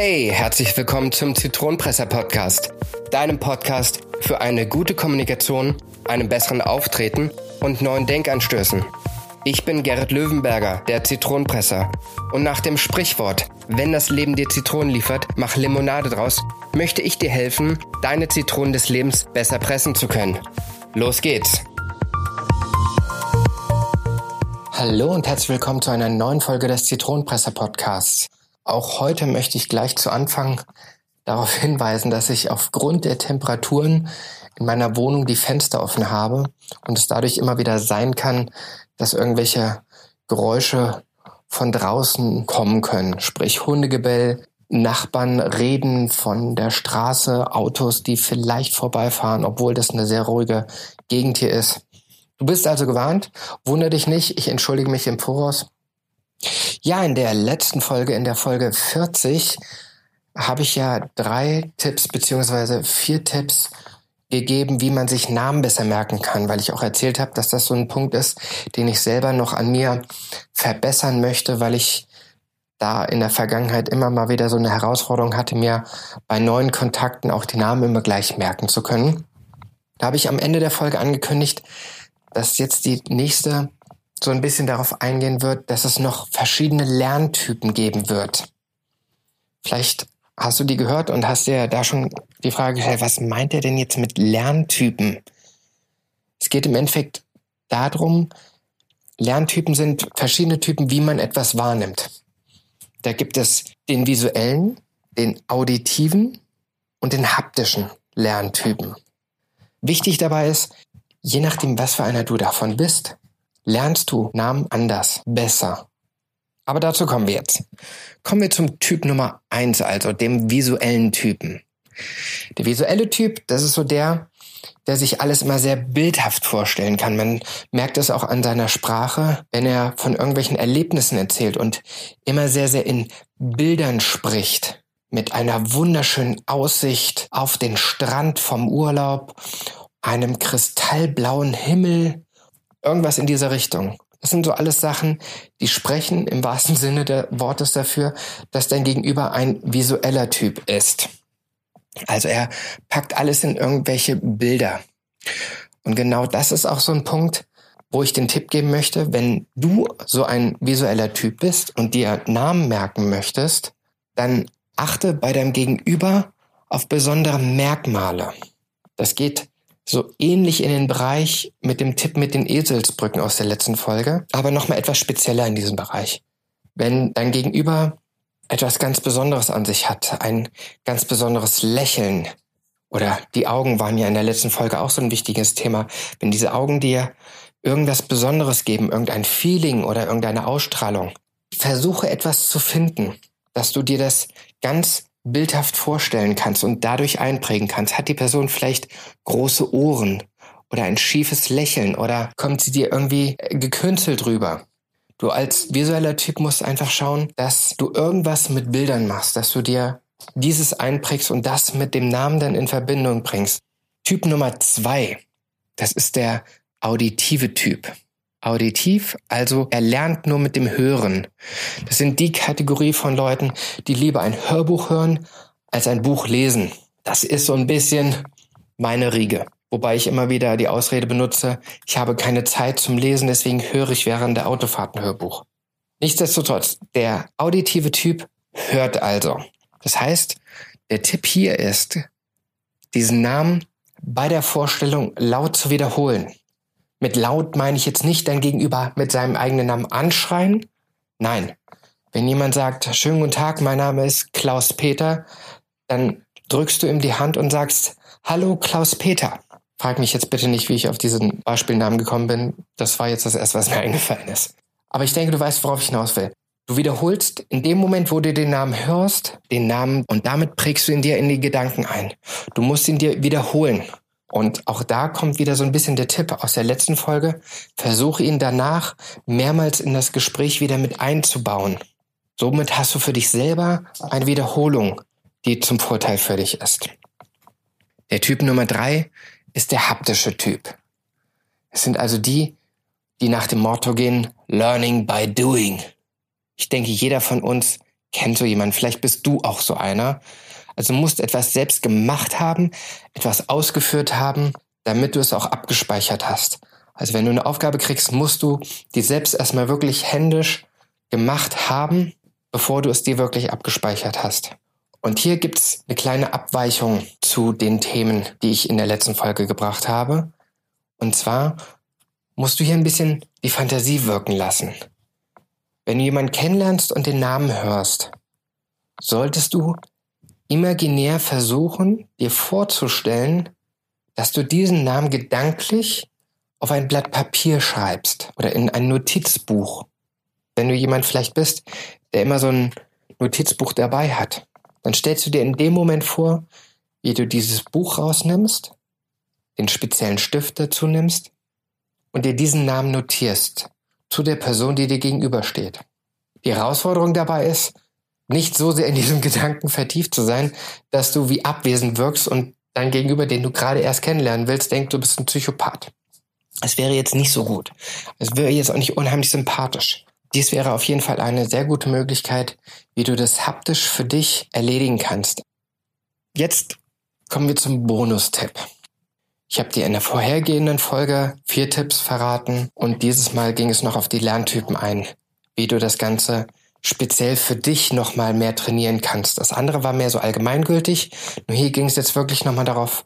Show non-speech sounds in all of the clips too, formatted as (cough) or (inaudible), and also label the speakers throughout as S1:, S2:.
S1: Hey, herzlich willkommen zum Zitronenpresser Podcast, deinem Podcast für eine gute Kommunikation, einen besseren Auftreten und neuen Denkanstößen. Ich bin Gerrit Löwenberger, der Zitronenpresser. Und nach dem Sprichwort, wenn das Leben dir Zitronen liefert, mach Limonade draus, möchte ich dir helfen, deine Zitronen des Lebens besser pressen zu können. Los geht's! Hallo und herzlich willkommen zu einer neuen Folge des Zitronenpresser Podcasts. Auch heute möchte ich gleich zu Anfang darauf (laughs) hinweisen, dass ich aufgrund der Temperaturen in meiner Wohnung die Fenster offen habe und es dadurch immer wieder sein kann, dass irgendwelche Geräusche von draußen kommen können, sprich Hundegebell, Nachbarn reden von der Straße, Autos, die vielleicht vorbeifahren, obwohl das eine sehr ruhige Gegend hier ist. Du bist also gewarnt, wundere dich nicht, ich entschuldige mich im Voraus. Ja, in der letzten Folge, in der Folge 40, habe ich ja drei Tipps beziehungsweise vier Tipps gegeben, wie man sich Namen besser merken kann, weil ich auch erzählt habe, dass das so ein Punkt ist, den ich selber noch an mir verbessern möchte, weil ich da in der Vergangenheit immer mal wieder so eine Herausforderung hatte, mir bei neuen Kontakten auch die Namen immer gleich merken zu können. Da habe ich am Ende der Folge angekündigt, dass jetzt die nächste so ein bisschen darauf eingehen wird, dass es noch verschiedene Lerntypen geben wird. Vielleicht hast du die gehört und hast dir da schon die Frage gestellt, was meint er denn jetzt mit Lerntypen? Es geht im Endeffekt darum, Lerntypen sind verschiedene Typen, wie man etwas wahrnimmt. Da gibt es den visuellen, den auditiven und den haptischen Lerntypen. Wichtig dabei ist, je nachdem, was für einer du davon bist, lernst du Namen anders, besser. Aber dazu kommen wir jetzt. Kommen wir zum Typ Nummer eins, also dem visuellen Typen. Der visuelle Typ, das ist so der, der sich alles immer sehr bildhaft vorstellen kann. Man merkt es auch an seiner Sprache, wenn er von irgendwelchen Erlebnissen erzählt und immer sehr, sehr in Bildern spricht. Mit einer wunderschönen Aussicht auf den Strand vom Urlaub, einem kristallblauen Himmel Irgendwas in dieser Richtung. Das sind so alles Sachen, die sprechen im wahrsten Sinne des Wortes dafür, dass dein Gegenüber ein visueller Typ ist. Also er packt alles in irgendwelche Bilder. Und genau das ist auch so ein Punkt, wo ich den Tipp geben möchte, wenn du so ein visueller Typ bist und dir Namen merken möchtest, dann achte bei deinem Gegenüber auf besondere Merkmale. Das geht so ähnlich in den Bereich mit dem Tipp mit den Eselsbrücken aus der letzten Folge, aber nochmal etwas spezieller in diesem Bereich. Wenn dein Gegenüber etwas ganz Besonderes an sich hat, ein ganz besonderes Lächeln, oder die Augen waren ja in der letzten Folge auch so ein wichtiges Thema, wenn diese Augen dir irgendwas Besonderes geben, irgendein Feeling oder irgendeine Ausstrahlung, versuche etwas zu finden, dass du dir das ganz bildhaft vorstellen kannst und dadurch einprägen kannst. Hat die Person vielleicht große Ohren oder ein schiefes Lächeln oder kommt sie dir irgendwie gekünstelt rüber? Du als visueller Typ musst einfach schauen, dass du irgendwas mit Bildern machst, dass du dir dieses einprägst und das mit dem Namen dann in Verbindung bringst. Typ Nummer zwei, das ist der auditive Typ. Auditiv, also er lernt nur mit dem Hören. Das sind die Kategorie von Leuten, die lieber ein Hörbuch hören als ein Buch lesen. Das ist so ein bisschen meine Riege. Wobei ich immer wieder die Ausrede benutze, ich habe keine Zeit zum Lesen, deswegen höre ich während der Autofahrt ein Hörbuch. Nichtsdestotrotz, der auditive Typ hört also. Das heißt, der Tipp hier ist, diesen Namen bei der Vorstellung laut zu wiederholen. Mit laut meine ich jetzt nicht dein Gegenüber mit seinem eigenen Namen anschreien. Nein. Wenn jemand sagt, schönen guten Tag, mein Name ist Klaus Peter, dann drückst du ihm die Hand und sagst, hallo Klaus Peter. Frag mich jetzt bitte nicht, wie ich auf diesen Beispielnamen gekommen bin. Das war jetzt das erste, was mir (laughs) eingefallen ist. Aber ich denke, du weißt, worauf ich hinaus will. Du wiederholst in dem Moment, wo du den Namen hörst, den Namen und damit prägst du ihn dir in die Gedanken ein. Du musst ihn dir wiederholen. Und auch da kommt wieder so ein bisschen der Tipp aus der letzten Folge. Versuche ihn danach mehrmals in das Gespräch wieder mit einzubauen. Somit hast du für dich selber eine Wiederholung, die zum Vorteil für dich ist. Der Typ Nummer drei ist der haptische Typ. Es sind also die, die nach dem Motto gehen, Learning by Doing. Ich denke, jeder von uns kennt so jemand. Vielleicht bist du auch so einer. Also musst etwas selbst gemacht haben, etwas ausgeführt haben, damit du es auch abgespeichert hast. Also wenn du eine Aufgabe kriegst, musst du die selbst erstmal wirklich händisch gemacht haben, bevor du es dir wirklich abgespeichert hast. Und hier gibt's eine kleine Abweichung zu den Themen, die ich in der letzten Folge gebracht habe. Und zwar musst du hier ein bisschen die Fantasie wirken lassen. Wenn du jemanden kennenlernst und den Namen hörst, solltest du imaginär versuchen, dir vorzustellen, dass du diesen Namen gedanklich auf ein Blatt Papier schreibst oder in ein Notizbuch. Wenn du jemand vielleicht bist, der immer so ein Notizbuch dabei hat, dann stellst du dir in dem Moment vor, wie du dieses Buch rausnimmst, den speziellen Stift dazu nimmst und dir diesen Namen notierst zu der Person, die dir gegenübersteht. Die Herausforderung dabei ist, nicht so sehr in diesem (laughs) Gedanken vertieft zu sein, dass du wie abwesend wirkst und dein Gegenüber, den du gerade erst kennenlernen willst, denkt, du bist ein Psychopath. Es wäre jetzt nicht so gut. Es wäre jetzt auch nicht unheimlich sympathisch. Dies wäre auf jeden Fall eine sehr gute Möglichkeit, wie du das haptisch für dich erledigen kannst. Jetzt kommen wir zum Bonustipp. Ich habe dir in der vorhergehenden Folge vier Tipps verraten und dieses Mal ging es noch auf die Lerntypen ein, wie du das Ganze speziell für dich nochmal mehr trainieren kannst. Das andere war mehr so allgemeingültig. Nur hier ging es jetzt wirklich nochmal darauf,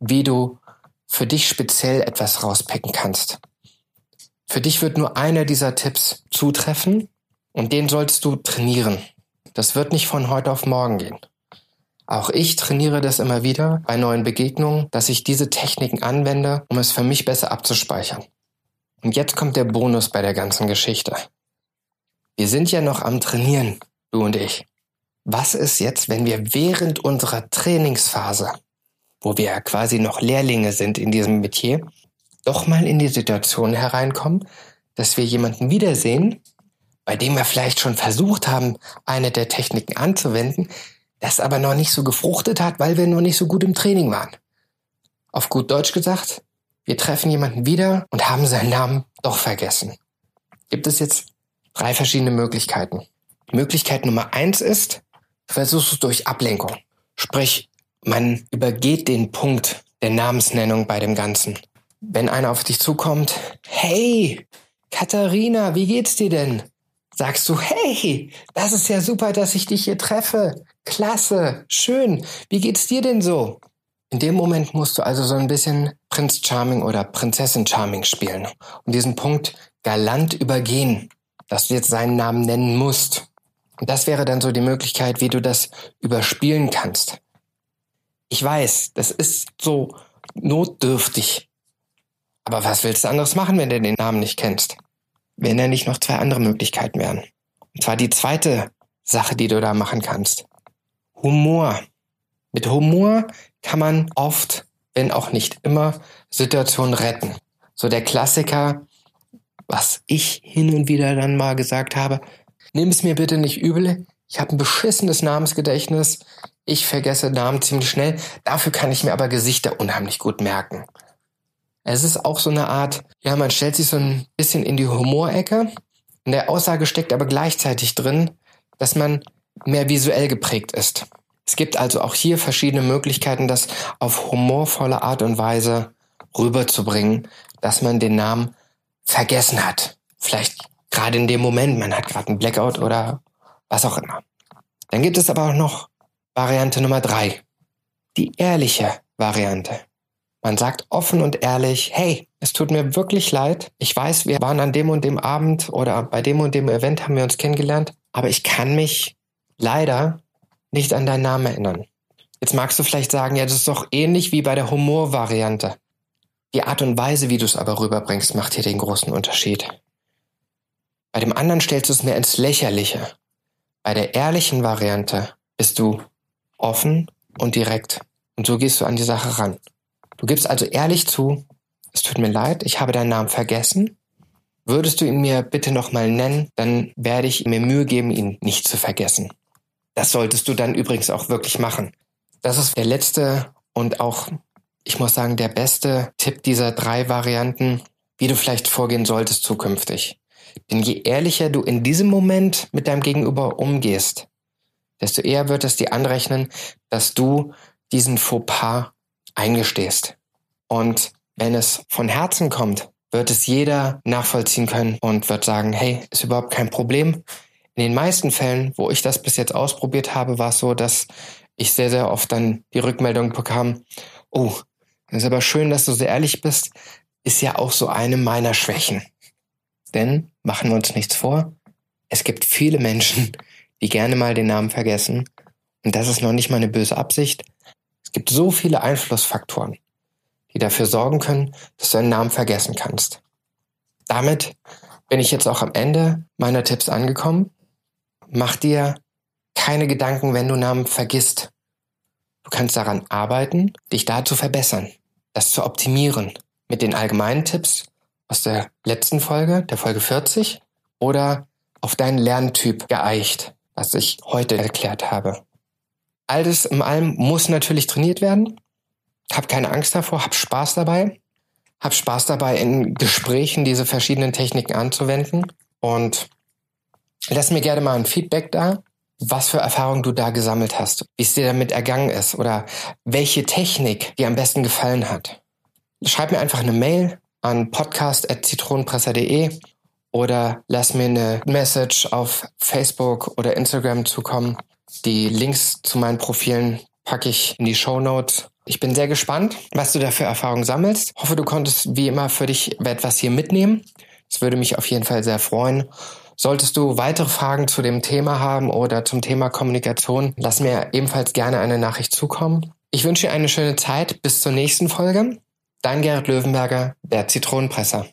S1: wie du für dich speziell etwas rauspicken kannst. Für dich wird nur einer dieser Tipps zutreffen und den solltest du trainieren. Das wird nicht von heute auf morgen gehen. Auch ich trainiere das immer wieder bei neuen Begegnungen, dass ich diese Techniken anwende, um es für mich besser abzuspeichern. Und jetzt kommt der Bonus bei der ganzen Geschichte. Wir sind ja noch am Trainieren, du und ich. Was ist jetzt, wenn wir während unserer Trainingsphase, wo wir ja quasi noch Lehrlinge sind in diesem Metier, doch mal in die Situation hereinkommen, dass wir jemanden wiedersehen, bei dem wir vielleicht schon versucht haben, eine der Techniken anzuwenden, das aber noch nicht so gefruchtet hat, weil wir noch nicht so gut im Training waren. Auf gut Deutsch gesagt, wir treffen jemanden wieder und haben seinen Namen doch vergessen. Gibt es jetzt drei verschiedene Möglichkeiten. Möglichkeit Nummer eins ist, du versuchst es durch Ablenkung. Sprich, man übergeht den Punkt der Namensnennung bei dem Ganzen wenn einer auf dich zukommt, hey, Katharina, wie geht's dir denn? Sagst du, hey, das ist ja super, dass ich dich hier treffe. Klasse, schön. Wie geht's dir denn so? In dem Moment musst du also so ein bisschen Prinz Charming oder Prinzessin Charming spielen und diesen Punkt galant übergehen, dass du jetzt seinen Namen nennen musst. Und das wäre dann so die Möglichkeit, wie du das überspielen kannst. Ich weiß, das ist so notdürftig, aber was willst du anderes machen, wenn du den Namen nicht kennst? Wenn da nicht noch zwei andere Möglichkeiten wären. Und zwar die zweite Sache, die du da machen kannst. Humor. Mit Humor kann man oft, wenn auch nicht immer, Situationen retten. So der Klassiker, was ich hin und wieder dann mal gesagt habe, nimm es mir bitte nicht übel, ich habe ein beschissenes Namensgedächtnis, ich vergesse Namen ziemlich schnell, dafür kann ich mir aber Gesichter unheimlich gut merken. Es ist auch so eine Art, ja, man stellt sich so ein bisschen in die Humorecke. In der Aussage steckt aber gleichzeitig drin, dass man mehr visuell geprägt ist. Es gibt also auch hier verschiedene Möglichkeiten, das auf humorvolle Art und Weise rüberzubringen, dass man den Namen vergessen hat. Vielleicht gerade in dem Moment, man hat gerade einen Blackout oder was auch immer. Dann gibt es aber auch noch Variante Nummer drei. Die ehrliche Variante. Man sagt offen und ehrlich, hey, es tut mir wirklich leid. Ich weiß, wir waren an dem und dem Abend oder bei dem und dem Event haben wir uns kennengelernt, aber ich kann mich leider nicht an deinen Namen erinnern. Jetzt magst du vielleicht sagen, ja, das ist doch ähnlich wie bei der Humorvariante. Die Art und Weise, wie du es aber rüberbringst, macht hier den großen Unterschied. Bei dem anderen stellst du es mehr ins Lächerliche. Bei der ehrlichen Variante bist du offen und direkt. Und so gehst du an die Sache ran. Du gibst also ehrlich zu, es tut mir leid, ich habe deinen Namen vergessen. Würdest du ihn mir bitte nochmal nennen, dann werde ich mir Mühe geben, ihn nicht zu vergessen. Das solltest du dann übrigens auch wirklich machen. Das ist der letzte und auch, ich muss sagen, der beste Tipp dieser drei Varianten, wie du vielleicht vorgehen solltest zukünftig. Denn je ehrlicher du in diesem Moment mit deinem Gegenüber umgehst, desto eher wird es dir anrechnen, dass du diesen Fauxpas eingestehst. Und wenn es von Herzen kommt, wird es jeder nachvollziehen können und wird sagen, hey, ist überhaupt kein Problem. In den meisten Fällen, wo ich das bis jetzt ausprobiert habe, war es so, dass ich sehr, sehr oft dann die Rückmeldung bekam, oh, ist aber schön, dass du sehr ehrlich bist, ist ja auch so eine meiner Schwächen. Denn, machen wir uns nichts vor, es gibt viele Menschen, die gerne mal den Namen vergessen. Und das ist noch nicht mal eine böse Absicht. Es gibt so viele Einflussfaktoren, die dafür sorgen können, dass du einen Namen vergessen kannst. Damit bin ich jetzt auch am Ende meiner Tipps angekommen. Mach dir keine Gedanken, wenn du Namen vergisst. Du kannst daran arbeiten, dich da zu verbessern, das zu optimieren. Mit den allgemeinen Tipps aus der letzten Folge, der Folge 40, oder auf deinen Lerntyp geeicht, was ich heute erklärt habe. Alles im allem muss natürlich trainiert werden. Hab keine Angst davor, hab Spaß dabei. Hab Spaß dabei, in Gesprächen diese verschiedenen Techniken anzuwenden. Und lass mir gerne mal ein Feedback da, was für Erfahrungen du da gesammelt hast, wie es dir damit ergangen ist oder welche Technik dir am besten gefallen hat. Schreib mir einfach eine Mail an podcast.zitronenpresser.de oder lass mir eine Message auf Facebook oder Instagram zukommen. Die Links zu meinen Profilen packe ich in die Show Notes. Ich bin sehr gespannt, was du da für Erfahrungen sammelst. Hoffe, du konntest wie immer für dich etwas hier mitnehmen. Das würde mich auf jeden Fall sehr freuen. Solltest du weitere Fragen zu dem Thema haben oder zum Thema Kommunikation, lass mir ebenfalls gerne eine Nachricht zukommen. Ich wünsche dir eine schöne Zeit. Bis zur nächsten Folge. Dein Gerrit Löwenberger, der Zitronenpresser.